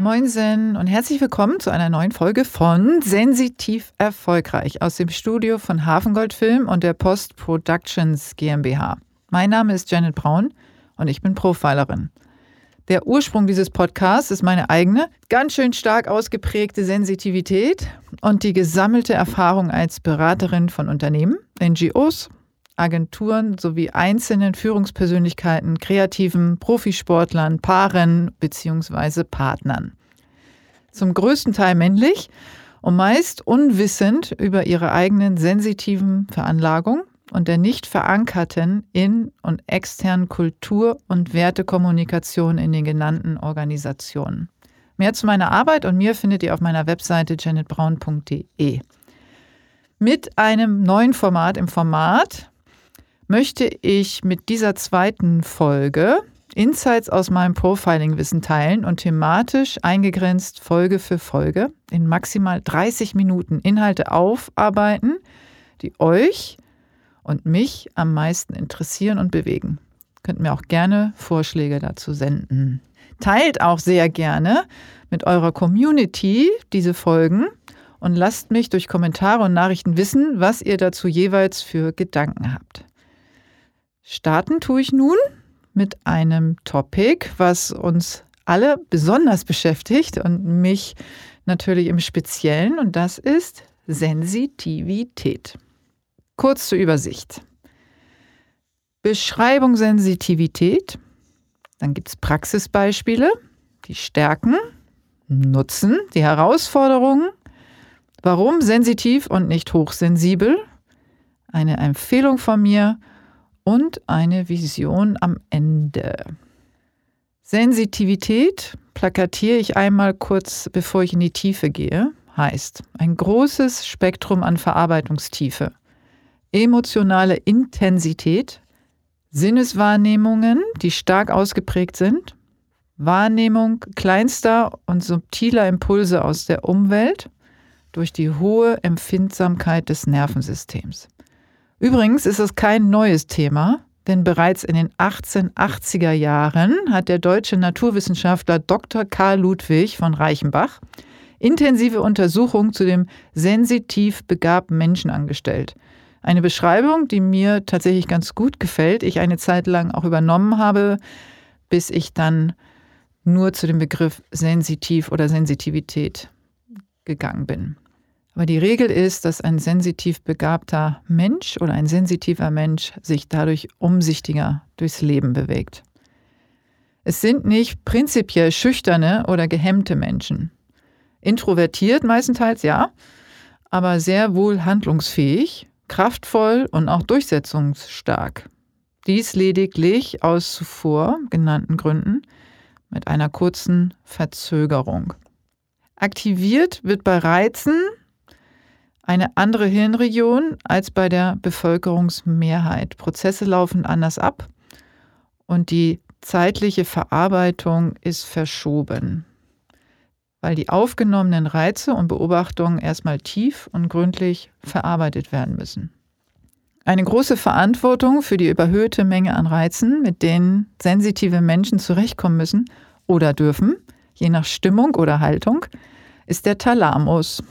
Moinsen und herzlich willkommen zu einer neuen Folge von Sensitiv Erfolgreich aus dem Studio von Hafengold Film und der Post Productions GmbH. Mein Name ist Janet Braun und ich bin Profilerin. Der Ursprung dieses Podcasts ist meine eigene, ganz schön stark ausgeprägte Sensitivität und die gesammelte Erfahrung als Beraterin von Unternehmen, NGOs, Agenturen sowie einzelnen Führungspersönlichkeiten, kreativen Profisportlern, Paaren bzw. Partnern. Zum größten Teil männlich und meist unwissend über ihre eigenen sensitiven Veranlagungen und der nicht verankerten in- und externen Kultur- und Wertekommunikation in den genannten Organisationen. Mehr zu meiner Arbeit und mir findet ihr auf meiner Webseite janetbraun.de. Mit einem neuen Format im Format möchte ich mit dieser zweiten Folge Insights aus meinem Profiling-Wissen teilen und thematisch eingegrenzt Folge für Folge in maximal 30 Minuten Inhalte aufarbeiten, die euch und mich am meisten interessieren und bewegen. Könnt mir auch gerne Vorschläge dazu senden. Teilt auch sehr gerne mit eurer Community diese Folgen und lasst mich durch Kommentare und Nachrichten wissen, was ihr dazu jeweils für Gedanken habt. Starten tue ich nun mit einem Topic, was uns alle besonders beschäftigt und mich natürlich im Speziellen, und das ist Sensitivität. Kurz zur Übersicht. Beschreibung Sensitivität. Dann gibt es Praxisbeispiele, die Stärken, Nutzen, die Herausforderungen, warum sensitiv und nicht hochsensibel, eine Empfehlung von mir und eine Vision am Ende. Sensitivität plakatiere ich einmal kurz, bevor ich in die Tiefe gehe, heißt ein großes Spektrum an Verarbeitungstiefe, emotionale Intensität, Sinneswahrnehmungen, die stark ausgeprägt sind, Wahrnehmung kleinster und subtiler Impulse aus der Umwelt durch die hohe Empfindsamkeit des Nervensystems. Übrigens ist es kein neues Thema, denn bereits in den 1880er Jahren hat der deutsche Naturwissenschaftler Dr. Karl Ludwig von Reichenbach intensive Untersuchungen zu dem sensitiv begabten Menschen angestellt. Eine Beschreibung, die mir tatsächlich ganz gut gefällt, ich eine Zeit lang auch übernommen habe, bis ich dann nur zu dem Begriff sensitiv oder Sensitivität gegangen bin. Aber die Regel ist, dass ein sensitiv begabter Mensch oder ein sensitiver Mensch sich dadurch umsichtiger durchs Leben bewegt. Es sind nicht prinzipiell schüchterne oder gehemmte Menschen. Introvertiert meistenteils ja, aber sehr wohl handlungsfähig, kraftvoll und auch durchsetzungsstark. Dies lediglich aus zuvor genannten Gründen mit einer kurzen Verzögerung. Aktiviert wird bei Reizen eine andere Hirnregion als bei der Bevölkerungsmehrheit. Prozesse laufen anders ab und die zeitliche Verarbeitung ist verschoben, weil die aufgenommenen Reize und Beobachtungen erstmal tief und gründlich verarbeitet werden müssen. Eine große Verantwortung für die überhöhte Menge an Reizen, mit denen sensitive Menschen zurechtkommen müssen oder dürfen, je nach Stimmung oder Haltung, ist der Thalamus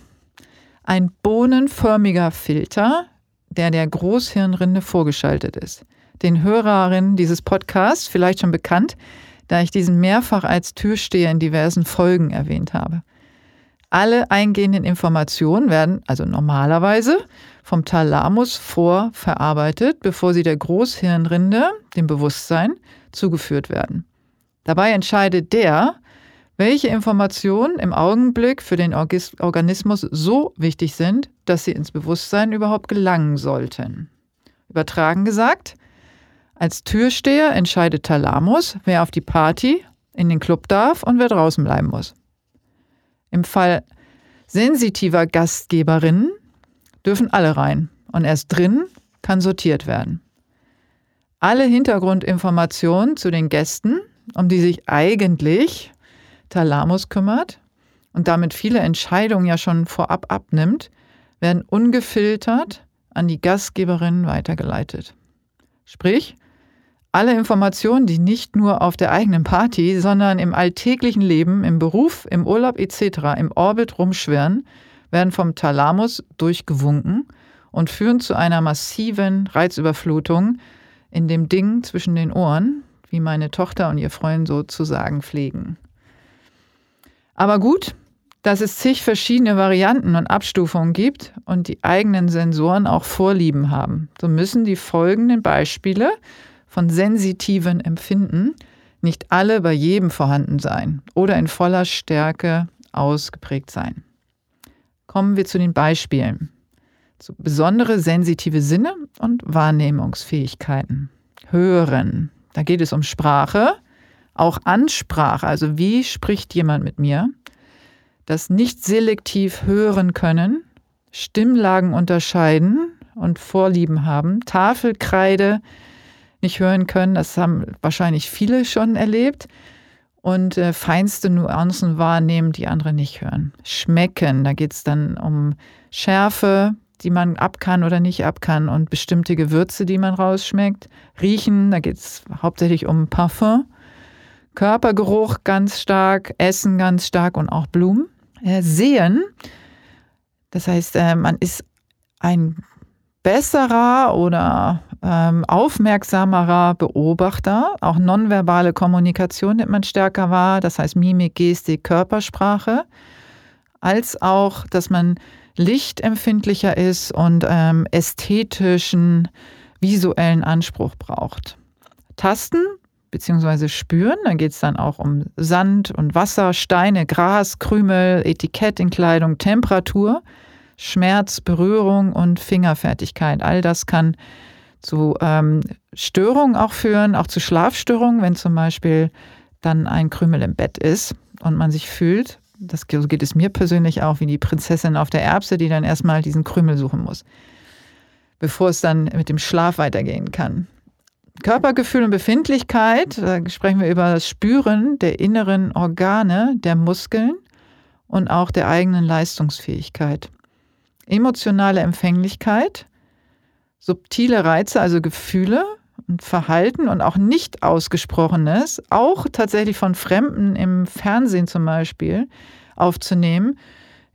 ein bohnenförmiger Filter, der der Großhirnrinde vorgeschaltet ist. Den Hörerinnen dieses Podcasts vielleicht schon bekannt, da ich diesen mehrfach als Türsteher in diversen Folgen erwähnt habe. Alle eingehenden Informationen werden also normalerweise vom Thalamus vorverarbeitet, bevor sie der Großhirnrinde, dem Bewusstsein, zugeführt werden. Dabei entscheidet der, welche Informationen im Augenblick für den Organismus so wichtig sind, dass sie ins Bewusstsein überhaupt gelangen sollten. Übertragen gesagt, als Türsteher entscheidet Thalamus, wer auf die Party, in den Club darf und wer draußen bleiben muss. Im Fall sensitiver Gastgeberinnen dürfen alle rein und erst drin kann sortiert werden. Alle Hintergrundinformationen zu den Gästen, um die sich eigentlich Thalamus kümmert und damit viele Entscheidungen ja schon vorab abnimmt, werden ungefiltert an die Gastgeberinnen weitergeleitet. Sprich, Alle Informationen, die nicht nur auf der eigenen Party, sondern im alltäglichen Leben, im Beruf, im Urlaub etc. im Orbit rumschwirren, werden vom Thalamus durchgewunken und führen zu einer massiven Reizüberflutung in dem Ding zwischen den Ohren, wie meine Tochter und ihr Freund so zu sagen pflegen. Aber gut, dass es zig verschiedene Varianten und Abstufungen gibt und die eigenen Sensoren auch Vorlieben haben. So müssen die folgenden Beispiele von sensitiven Empfinden nicht alle bei jedem vorhanden sein oder in voller Stärke ausgeprägt sein. Kommen wir zu den Beispielen. Zu besondere sensitive Sinne und Wahrnehmungsfähigkeiten. Hören. Da geht es um Sprache, auch Ansprache, also wie spricht jemand mit mir das nicht selektiv hören können, Stimmlagen unterscheiden und Vorlieben haben, Tafelkreide nicht hören können, das haben wahrscheinlich viele schon erlebt, und äh, feinste Nuancen wahrnehmen, die andere nicht hören. Schmecken, da geht es dann um Schärfe, die man ab kann oder nicht ab kann und bestimmte Gewürze, die man rausschmeckt. Riechen, da geht es hauptsächlich um Parfum. Körpergeruch ganz stark, Essen ganz stark und auch Blumen. Äh, sehen. Das heißt, äh, man ist ein besserer oder ähm, aufmerksamerer Beobachter. Auch nonverbale Kommunikation nimmt man stärker wahr. Das heißt Mimik, Gestik, Körpersprache. Als auch, dass man lichtempfindlicher ist und ähm, ästhetischen, visuellen Anspruch braucht. Tasten beziehungsweise spüren. Da geht es dann auch um Sand und Wasser, Steine, Gras, Krümel, Etikett in Kleidung, Temperatur, Schmerz, Berührung und Fingerfertigkeit. All das kann zu ähm, Störungen auch führen, auch zu Schlafstörungen, wenn zum Beispiel dann ein Krümel im Bett ist und man sich fühlt. Das, so geht es mir persönlich auch wie die Prinzessin auf der Erbse, die dann erstmal diesen Krümel suchen muss, bevor es dann mit dem Schlaf weitergehen kann. Körpergefühl und Befindlichkeit, da sprechen wir über das Spüren der inneren Organe, der Muskeln und auch der eigenen Leistungsfähigkeit. Emotionale Empfänglichkeit, subtile Reize, also Gefühle und Verhalten und auch nicht ausgesprochenes, auch tatsächlich von Fremden im Fernsehen zum Beispiel aufzunehmen,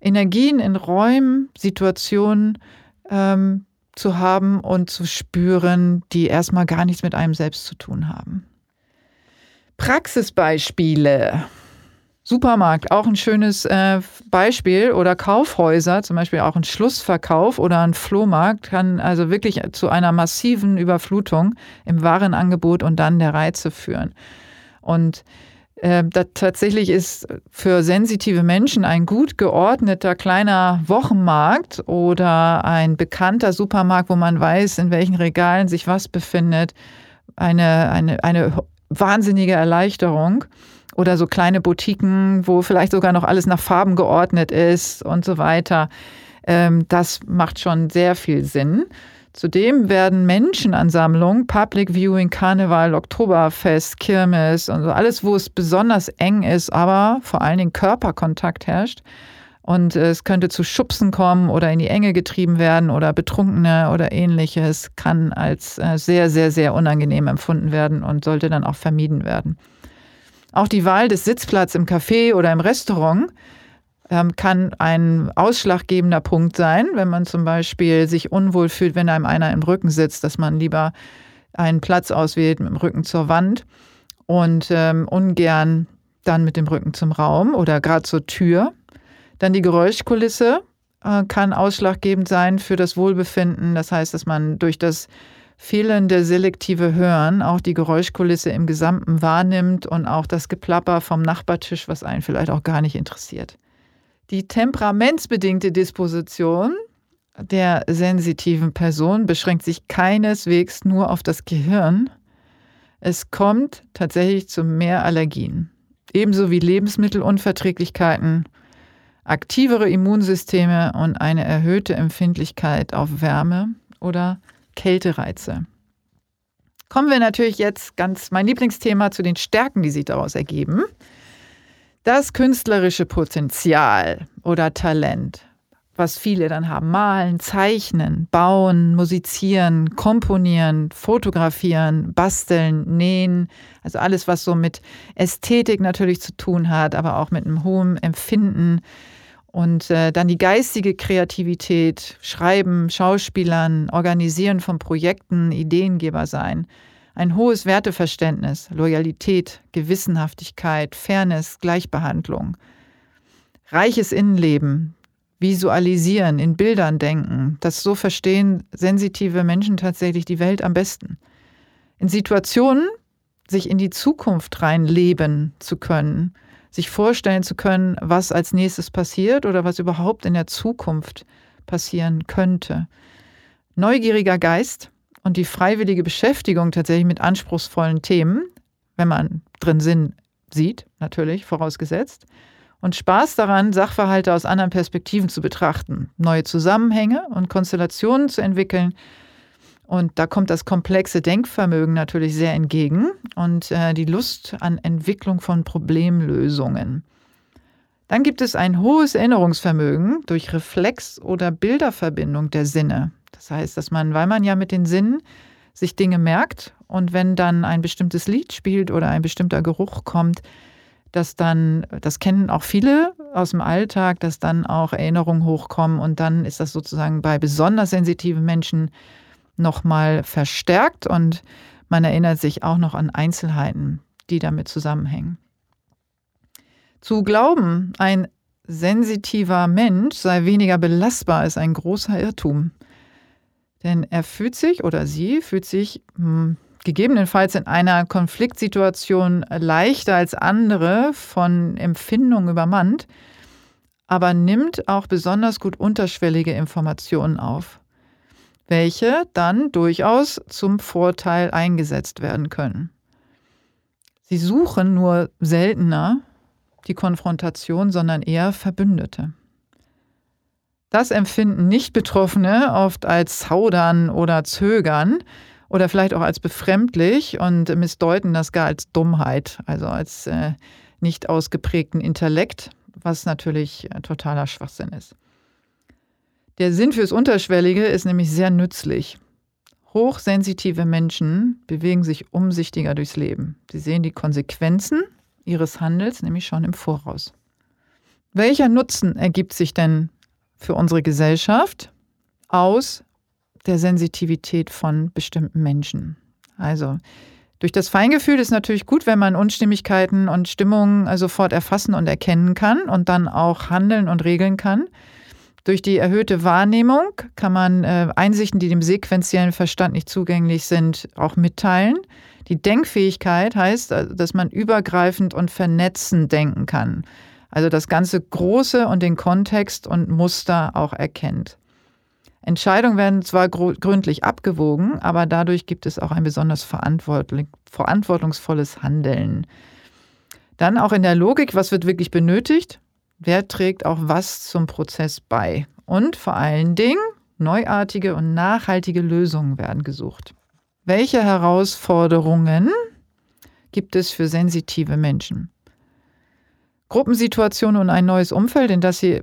Energien in Räumen, Situationen, ähm, zu haben und zu spüren, die erstmal gar nichts mit einem selbst zu tun haben. Praxisbeispiele. Supermarkt, auch ein schönes äh, Beispiel. Oder Kaufhäuser, zum Beispiel auch ein Schlussverkauf oder ein Flohmarkt, kann also wirklich zu einer massiven Überflutung im Warenangebot und dann der Reize führen. Und äh, tatsächlich ist für sensitive Menschen ein gut geordneter kleiner Wochenmarkt oder ein bekannter Supermarkt, wo man weiß, in welchen Regalen sich was befindet, eine, eine, eine wahnsinnige Erleichterung. Oder so kleine Boutiquen, wo vielleicht sogar noch alles nach Farben geordnet ist und so weiter. Ähm, das macht schon sehr viel Sinn. Zudem werden Menschenansammlungen, Public Viewing, Karneval, Oktoberfest, Kirmes und so alles, wo es besonders eng ist, aber vor allen Dingen Körperkontakt herrscht. Und es könnte zu Schubsen kommen oder in die Enge getrieben werden oder Betrunkene oder ähnliches, kann als äh, sehr, sehr, sehr unangenehm empfunden werden und sollte dann auch vermieden werden. Auch die Wahl des Sitzplatzes im Café oder im Restaurant kann ein ausschlaggebender Punkt sein, wenn man zum Beispiel sich unwohl fühlt, wenn einem einer im Rücken sitzt, dass man lieber einen Platz auswählt mit dem Rücken zur Wand und ähm, ungern dann mit dem Rücken zum Raum oder gerade zur Tür. Dann die Geräuschkulisse äh, kann ausschlaggebend sein für das Wohlbefinden. Das heißt, dass man durch das fehlende selektive Hören auch die Geräuschkulisse im Gesamten wahrnimmt und auch das Geplapper vom Nachbartisch, was einen vielleicht auch gar nicht interessiert. Die temperamentsbedingte Disposition der sensitiven Person beschränkt sich keineswegs nur auf das Gehirn. Es kommt tatsächlich zu mehr Allergien, ebenso wie Lebensmittelunverträglichkeiten, aktivere Immunsysteme und eine erhöhte Empfindlichkeit auf Wärme oder Kältereize. Kommen wir natürlich jetzt ganz mein Lieblingsthema zu den Stärken, die sich daraus ergeben. Das künstlerische Potenzial oder Talent was viele dann haben. Malen, zeichnen, bauen, musizieren, komponieren, fotografieren, basteln, nähen. Also alles, was so mit Ästhetik natürlich zu tun hat, aber auch mit einem hohen Empfinden. Und äh, dann die geistige Kreativität, Schreiben, Schauspielern, Organisieren von Projekten, Ideengeber sein. Ein hohes Werteverständnis, Loyalität, Gewissenhaftigkeit, Fairness, Gleichbehandlung. Reiches Innenleben, visualisieren, in Bildern denken. Das so verstehen sensitive Menschen tatsächlich die Welt am besten. In Situationen sich in die Zukunft reinleben zu können, sich vorstellen zu können, was als nächstes passiert oder was überhaupt in der Zukunft passieren könnte. Neugieriger Geist und die freiwillige Beschäftigung tatsächlich mit anspruchsvollen Themen, wenn man drin Sinn sieht, natürlich vorausgesetzt, und Spaß daran, Sachverhalte aus anderen Perspektiven zu betrachten, neue Zusammenhänge und Konstellationen zu entwickeln. Und da kommt das komplexe Denkvermögen natürlich sehr entgegen und äh, die Lust an Entwicklung von Problemlösungen. Dann gibt es ein hohes Erinnerungsvermögen durch Reflex oder Bilderverbindung der Sinne. Das heißt, dass man, weil man ja mit den Sinnen sich Dinge merkt und wenn dann ein bestimmtes Lied spielt oder ein bestimmter Geruch kommt, dass dann, das kennen auch viele aus dem Alltag, dass dann auch Erinnerungen hochkommen und dann ist das sozusagen bei besonders sensitiven Menschen nochmal verstärkt und man erinnert sich auch noch an Einzelheiten, die damit zusammenhängen. Zu glauben, ein sensitiver Mensch sei weniger belastbar, ist ein großer Irrtum. Denn er fühlt sich oder sie fühlt sich hm, gegebenenfalls in einer Konfliktsituation leichter als andere von Empfindungen übermannt, aber nimmt auch besonders gut unterschwellige Informationen auf, welche dann durchaus zum Vorteil eingesetzt werden können. Sie suchen nur seltener die Konfrontation, sondern eher Verbündete. Das empfinden Nicht-Betroffene oft als Zaudern oder Zögern, oder vielleicht auch als befremdlich und missdeuten das gar als Dummheit, also als äh, nicht ausgeprägten Intellekt, was natürlich äh, totaler Schwachsinn ist. Der Sinn fürs Unterschwellige ist nämlich sehr nützlich. Hochsensitive Menschen bewegen sich umsichtiger durchs Leben. Sie sehen die Konsequenzen ihres Handels nämlich schon im Voraus. Welcher Nutzen ergibt sich denn für unsere Gesellschaft aus der Sensitivität von bestimmten Menschen. Also durch das Feingefühl ist natürlich gut, wenn man Unstimmigkeiten und Stimmungen sofort erfassen und erkennen kann und dann auch handeln und regeln kann. Durch die erhöhte Wahrnehmung kann man äh, Einsichten, die dem sequenziellen Verstand nicht zugänglich sind, auch mitteilen. Die Denkfähigkeit heißt, äh, dass man übergreifend und vernetzend denken kann. Also das ganze Große und den Kontext und Muster auch erkennt. Entscheidungen werden zwar gründlich abgewogen, aber dadurch gibt es auch ein besonders verantwortungsvolles Handeln. Dann auch in der Logik, was wird wirklich benötigt? Wer trägt auch was zum Prozess bei? Und vor allen Dingen, neuartige und nachhaltige Lösungen werden gesucht. Welche Herausforderungen gibt es für sensitive Menschen? Gruppensituationen und ein neues Umfeld, in das sie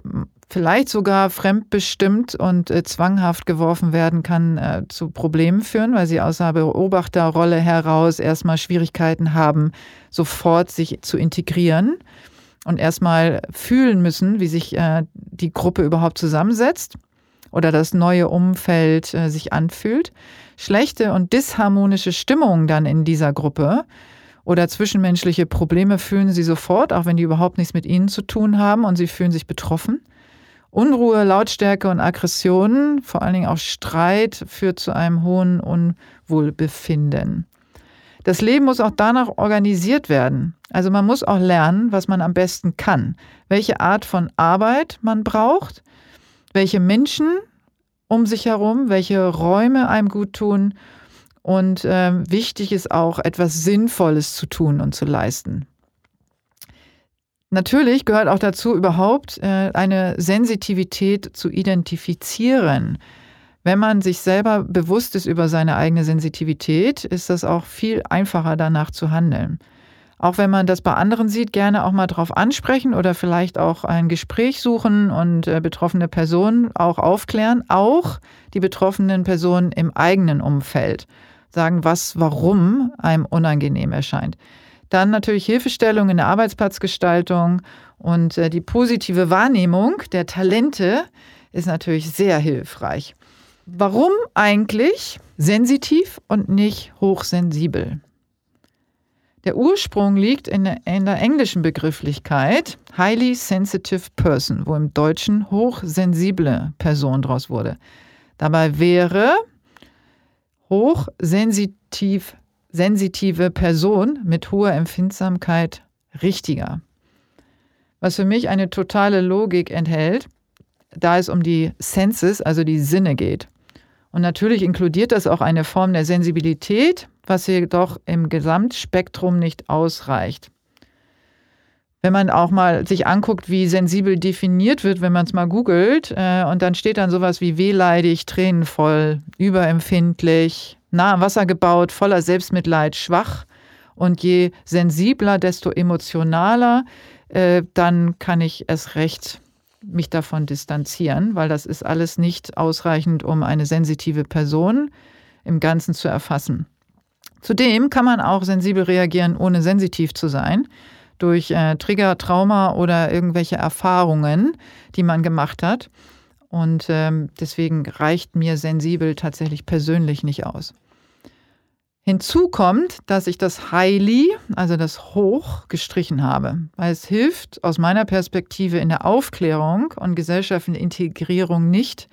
vielleicht sogar fremdbestimmt und äh, zwanghaft geworfen werden kann, äh, zu Problemen führen, weil sie aus der Beobachterrolle heraus erstmal Schwierigkeiten haben, sofort sich zu integrieren und erstmal fühlen müssen, wie sich äh, die Gruppe überhaupt zusammensetzt oder das neue Umfeld äh, sich anfühlt. Schlechte und disharmonische Stimmungen dann in dieser Gruppe oder zwischenmenschliche Probleme fühlen sie sofort, auch wenn die überhaupt nichts mit ihnen zu tun haben und sie fühlen sich betroffen. Unruhe, Lautstärke und Aggressionen, vor allen Dingen auch Streit, führt zu einem hohen Unwohlbefinden. Das Leben muss auch danach organisiert werden. Also man muss auch lernen, was man am besten kann, welche Art von Arbeit man braucht, welche Menschen um sich herum, welche Räume einem gut tun. Und äh, wichtig ist auch, etwas Sinnvolles zu tun und zu leisten. Natürlich gehört auch dazu, überhaupt äh, eine Sensitivität zu identifizieren. Wenn man sich selber bewusst ist über seine eigene Sensitivität, ist das auch viel einfacher danach zu handeln. Auch wenn man das bei anderen sieht, gerne auch mal drauf ansprechen oder vielleicht auch ein Gespräch suchen und äh, betroffene Personen auch aufklären, auch die betroffenen Personen im eigenen Umfeld sagen, was, warum einem unangenehm erscheint. Dann natürlich Hilfestellung in der Arbeitsplatzgestaltung und äh, die positive Wahrnehmung der Talente ist natürlich sehr hilfreich. Warum eigentlich sensitiv und nicht hochsensibel? Der Ursprung liegt in der, in der, englischen Begrifflichkeit Highly Sensitive Person, wo im Deutschen hochsensible Person draus wurde. Dabei wäre hochsensitiv sensitive Person mit hoher Empfindsamkeit richtiger. Was für mich eine totale Logik enthält, da es um die Senses, also die Sinne geht. Und natürlich inkludiert das auch eine Form der Sensibilität, was jedoch im Gesamtspektrum nicht ausreicht. Wenn man auch mal sich anguckt, wie sensibel definiert wird, wenn man es mal googelt, äh, und dann steht dann sowas wie wehleidig, tränenvoll, überempfindlich, nah am Wasser gebaut, voller Selbstmitleid, schwach. Und je sensibler, desto emotionaler, äh, dann kann ich es recht mich davon distanzieren, weil das ist alles nicht ausreichend, um eine sensitive Person im Ganzen zu erfassen. Zudem kann man auch sensibel reagieren, ohne sensitiv zu sein, durch äh, Trigger, Trauma oder irgendwelche Erfahrungen, die man gemacht hat. Und ähm, deswegen reicht mir sensibel tatsächlich persönlich nicht aus. Hinzu kommt, dass ich das Highly, also das Hoch, gestrichen habe, weil es hilft aus meiner Perspektive in der Aufklärung und gesellschaftlichen Integrierung nicht,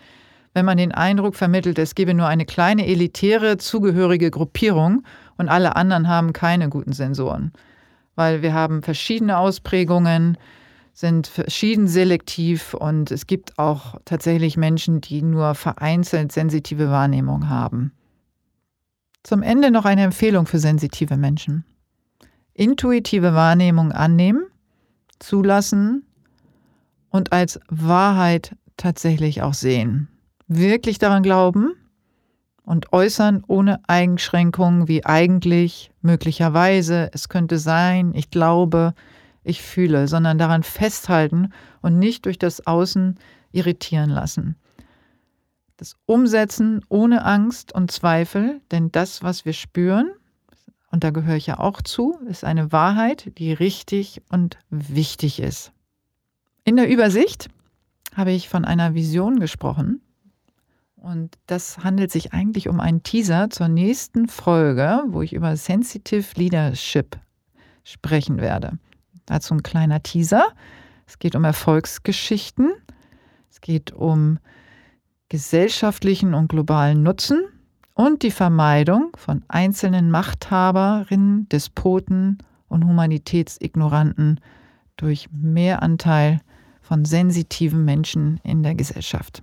wenn man den Eindruck vermittelt, es gebe nur eine kleine elitäre zugehörige Gruppierung und alle anderen haben keine guten Sensoren. Weil wir haben verschiedene Ausprägungen, sind verschieden selektiv und es gibt auch tatsächlich Menschen, die nur vereinzelt sensitive Wahrnehmung haben. Zum Ende noch eine Empfehlung für sensitive Menschen. Intuitive Wahrnehmung annehmen, zulassen und als Wahrheit tatsächlich auch sehen wirklich daran glauben und äußern ohne Einschränkungen wie eigentlich, möglicherweise, es könnte sein, ich glaube, ich fühle, sondern daran festhalten und nicht durch das Außen irritieren lassen. Das Umsetzen ohne Angst und Zweifel, denn das, was wir spüren, und da gehöre ich ja auch zu, ist eine Wahrheit, die richtig und wichtig ist. In der Übersicht habe ich von einer Vision gesprochen, und das handelt sich eigentlich um einen Teaser zur nächsten Folge, wo ich über Sensitive Leadership sprechen werde. Dazu ein kleiner Teaser. Es geht um Erfolgsgeschichten. Es geht um gesellschaftlichen und globalen Nutzen und die Vermeidung von einzelnen Machthaberinnen, Despoten und Humanitätsignoranten durch Mehranteil von sensitiven Menschen in der Gesellschaft.